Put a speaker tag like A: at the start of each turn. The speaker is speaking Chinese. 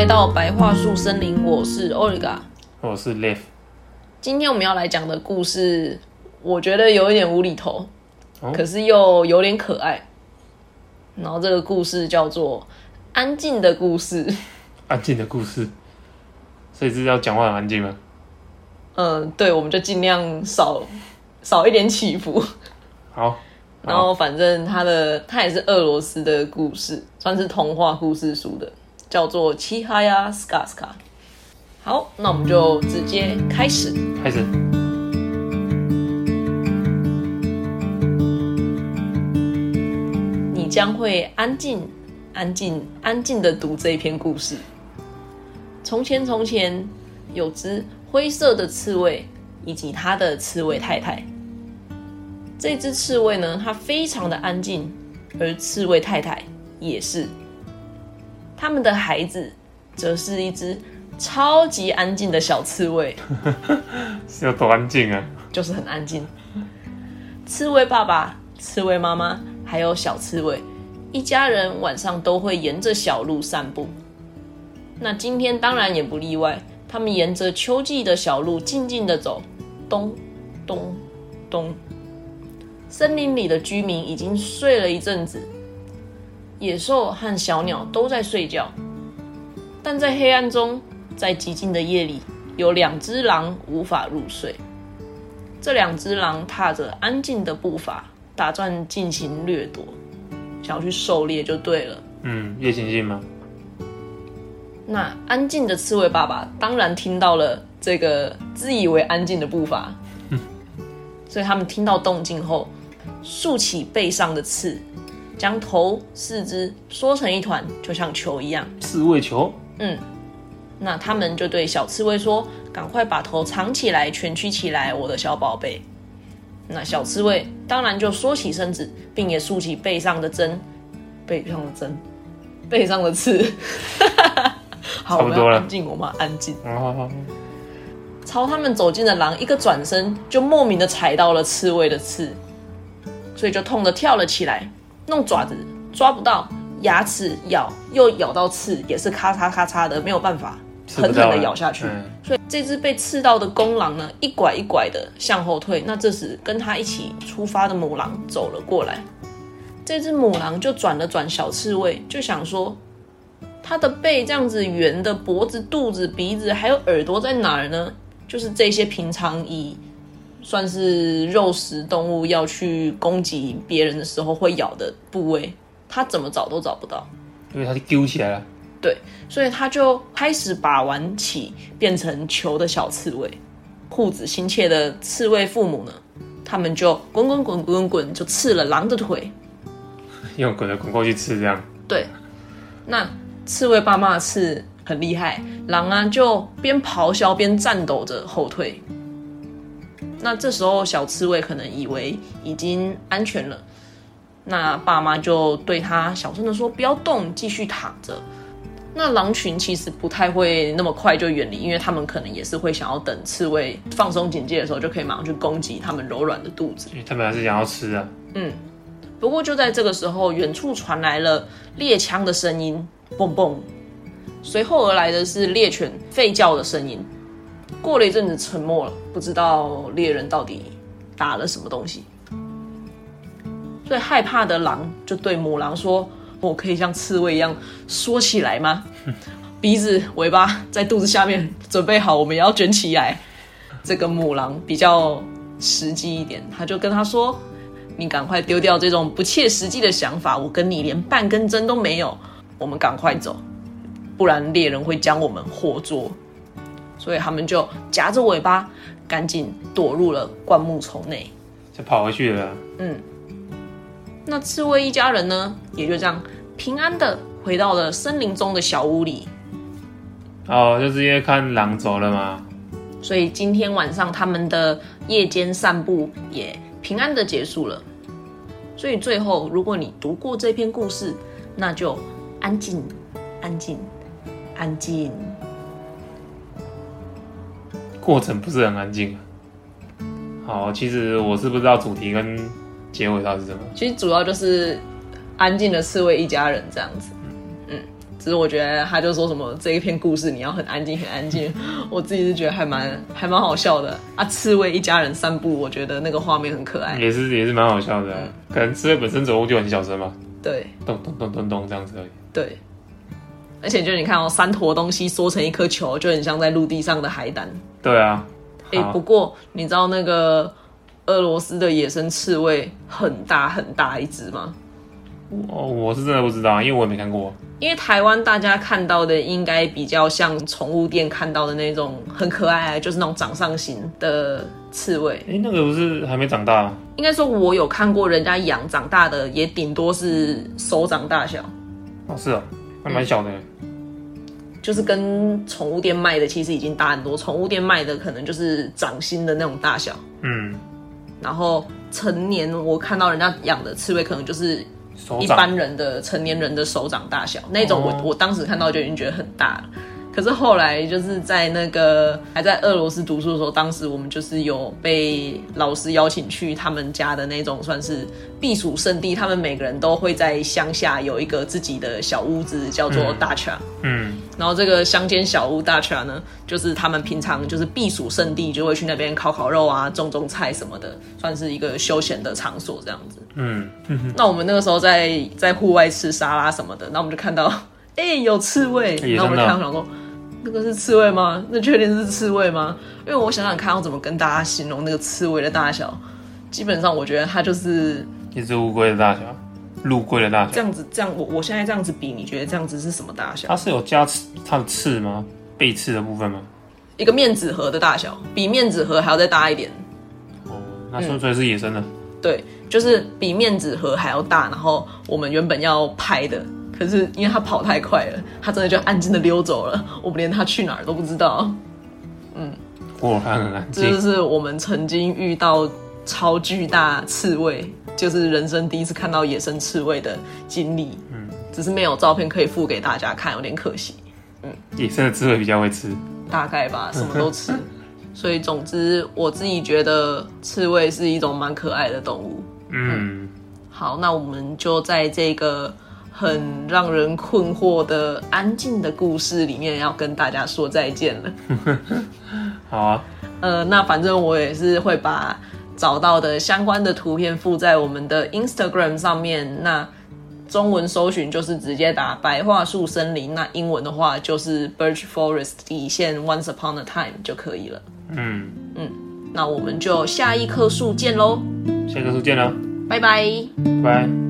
A: 来到白桦树森林，我是 Olga。
B: 我是 Live，
A: 今天我们要来讲的故事，我觉得有一点无厘头，
B: 哦
A: 可是又有点可爱。然后这个故事叫做《安静的故事》。
B: 安静的故事，所以是要讲话很安静吗？
A: 嗯，对，我们就尽量少少一点起伏。
B: 好，
A: 然后反正他的他也是俄罗斯的故事，算是童话故事书的，叫做《七哈呀斯卡斯卡》。好，那我们就直接开始。
B: 开始。
A: 你将会安静、安静、安静的读这一篇故事。从前，从前有只灰色的刺猬以及它的刺猬太太。这只刺猬呢，它非常的安静，而刺猬太太也是。他们的孩子则是一只超级安静的小刺猬。
B: 是 有多安静啊？
A: 就是很安静。刺猬爸爸、刺猬妈妈还有小刺猬，一家人晚上都会沿着小路散步。那今天当然也不例外，他们沿着秋季的小路静静的走，咚咚咚。森林里的居民已经睡了一阵子，野兽和小鸟都在睡觉，但在黑暗中，在寂静的夜里，有两只狼无法入睡。这两只狼踏着安静的步伐，打算进行掠夺，想要去狩猎就对了。
B: 嗯，夜行性吗？
A: 那安静的刺猬爸爸当然听到了这个自以为安静的步伐，所以他们听到动静后，竖起背上的刺，将头、四肢缩成一团，就像球一样。
B: 刺猬球。
A: 嗯，那他们就对小刺猬说：“赶快把头藏起来，蜷曲起来，我的小宝贝。”那小刺猬当然就缩起身子，并也竖起背上的针，背上的针，背上的刺。好，我们要安静，我们要安静。
B: 哦，
A: 朝他们走近的狼一个转身，就莫名的踩到了刺猬的刺，所以就痛的跳了起来，弄爪子抓不到，牙齿咬又咬到刺，也是咔嚓咔嚓的，没有办法，狠狠的咬下去。
B: 嗯
A: 所以这只被刺到的公狼呢，一拐一拐的向后退。那这时跟他一起出发的母狼走了过来，这只母狼就转了转小刺猬，就想说，它的背这样子圆的，脖子、肚子、鼻子还有耳朵在哪儿呢？就是这些平常以算是肉食动物要去攻击别人的时候会咬的部位，它怎么找都找不到。
B: 因为它就揪起来了。
A: 对，所以它就开始把玩起变成球的小刺猬。护子心切的刺猬父母呢，他们就滚滚滚滚滚就刺了狼的腿。
B: 用滚的滚过去刺，这样。
A: 对，那刺猬爸妈的刺很厉害，狼啊就边咆哮边颤抖着后退。那这时候小刺猬可能以为已经安全了，那爸妈就对他小声的说：“不要动，继续躺着。”那狼群其实不太会那么快就远离，因为他们可能也是会想要等刺猬放松警戒的时候，就可以马上去攻击他们柔软的肚子。
B: 因为他们还是想要吃啊。
A: 不过就在这个时候，远处传来了猎枪的声音，嘣嘣。随后而来的是猎犬吠叫的声音。过了一阵子，沉默了，不知道猎人到底打了什么东西。最害怕的狼就对母狼说：“我可以像刺猬一样缩起来吗？鼻子、尾巴在肚子下面，准备好，我们也要卷起来。”这个母狼比较实际一点，他就跟他说：“你赶快丢掉这种不切实际的想法，我跟你连半根针都没有，我们赶快走，不然猎人会将我们活捉。”所以他们就夹着尾巴，赶紧躲入了灌木丛内。
B: 就跑回去了。
A: 嗯那刺猬一家人呢，也就这样平安的回到了森林中的小屋里。
B: 哦，就是因为看狼走了嘛。
A: 所以今天晚上他们的夜间散步也平安的结束了。所以最后，如果你读过这篇故事，那就安静，安静，安静。
B: 过程不是很安静啊。好，其实我是不知道主题跟结尾到底是什么。
A: 其实主要就是安静的刺猬一家人这样子。只是我觉得他就说什么这一篇故事你要很安静很安静，我自己是觉得还蛮还蛮好笑的啊。刺猬一家人散步，我觉得那个画面很可爱。
B: 也是也是蛮好笑的，可能刺猬本身走路就很小声嘛，
A: 对
B: 咚咚咚咚咚这样子而已。
A: 对，而且就是你看哦，三坨东西缩成一颗球，就很像在陆地上的海胆。
B: 对啊，
A: 哎、
B: 好
A: 不过你知道那个俄罗斯的野生刺猬很大很大一只吗？
B: 哦，我是真的不知道，因为我也没看过。
A: 因为台湾大家看到的应该比较像宠物店看到的那种很可爱，就是那种掌上型的刺猬。
B: 哎、那个不是还没长大？
A: 应该说，我有看过人家养长大的，也顶多是手掌大小，
B: 哦，是哦，还蛮小的。
A: 就是跟宠物店卖的其实已经大很多。宠物店卖的可能就是掌心的那种大小，
B: 嗯，
A: 然后成年我看到人家养的刺猬，可能就是一般人的成年人的手掌大小那种我，
B: 哦
A: 我当时看到就已经觉得很大了。可是后来就是在那个还在俄罗斯读书的时候，当时我们就是有被老师邀请去他们家的那种算是避暑胜地，他们每个人都会在乡下有一个自己的小屋子，叫做大 a
B: 嗯，
A: 然后这个乡间小屋大 a 呢，就是他们平常就是避暑胜地，就会去那边烤烤肉啊、种种菜什么的，算是一个休闲的场所这样子。
B: 嗯，
A: 那我们那个时候在在户外吃沙拉什么的，那我们就看到，哎、有刺猬，然后我们就看到想说，那个是刺猬吗？那确定是刺猬吗？因为我想想看，要怎么跟大家形容那个刺猬的大小，基本上我觉得它就是
B: 一只乌龟的大小，陆龟的大小。
A: 这样子，这样我我现在这样子比，你觉得这样子是什么大小？
B: 它是有加刺它的刺吗？背刺的部分吗？
A: 一个面纸盒的大小，比面纸盒还要再大一点。
B: 哦，那纯粹是野生的。
A: 对，就是比面纸盒还要大。然后我们原本要拍的，可是因为他跑太快了，他真的就安静的溜走了，我们连他去哪儿都不知道。
B: 果然很安
A: 这就。是我们曾经遇到超巨大刺猬，就是人生第一次看到野生刺猬的经历。嗯，只是没有照片可以附给大家看，有点可惜。
B: 嗯野生的刺猬比较会吃。
A: 大概吧，什么都吃。所以总之，我自己觉得刺猬是一种蛮可爱的动物。
B: 嗯，
A: 好，那我们就在这个很让人困惑的安静的故事里面，要跟大家说再见了。
B: 好啊。
A: 呃，那反正我也是会把找到的相关的图片附在我们的 Instagram 上面。那中文搜寻就是直接打白桦树森林，那英文的话就是 Birch Forest 底线 Once Upon a Time 就可以了。
B: 嗯嗯，
A: 那我们就下一棵树见喽，
B: 下一棵树见了，
A: 拜拜。
B: 拜拜。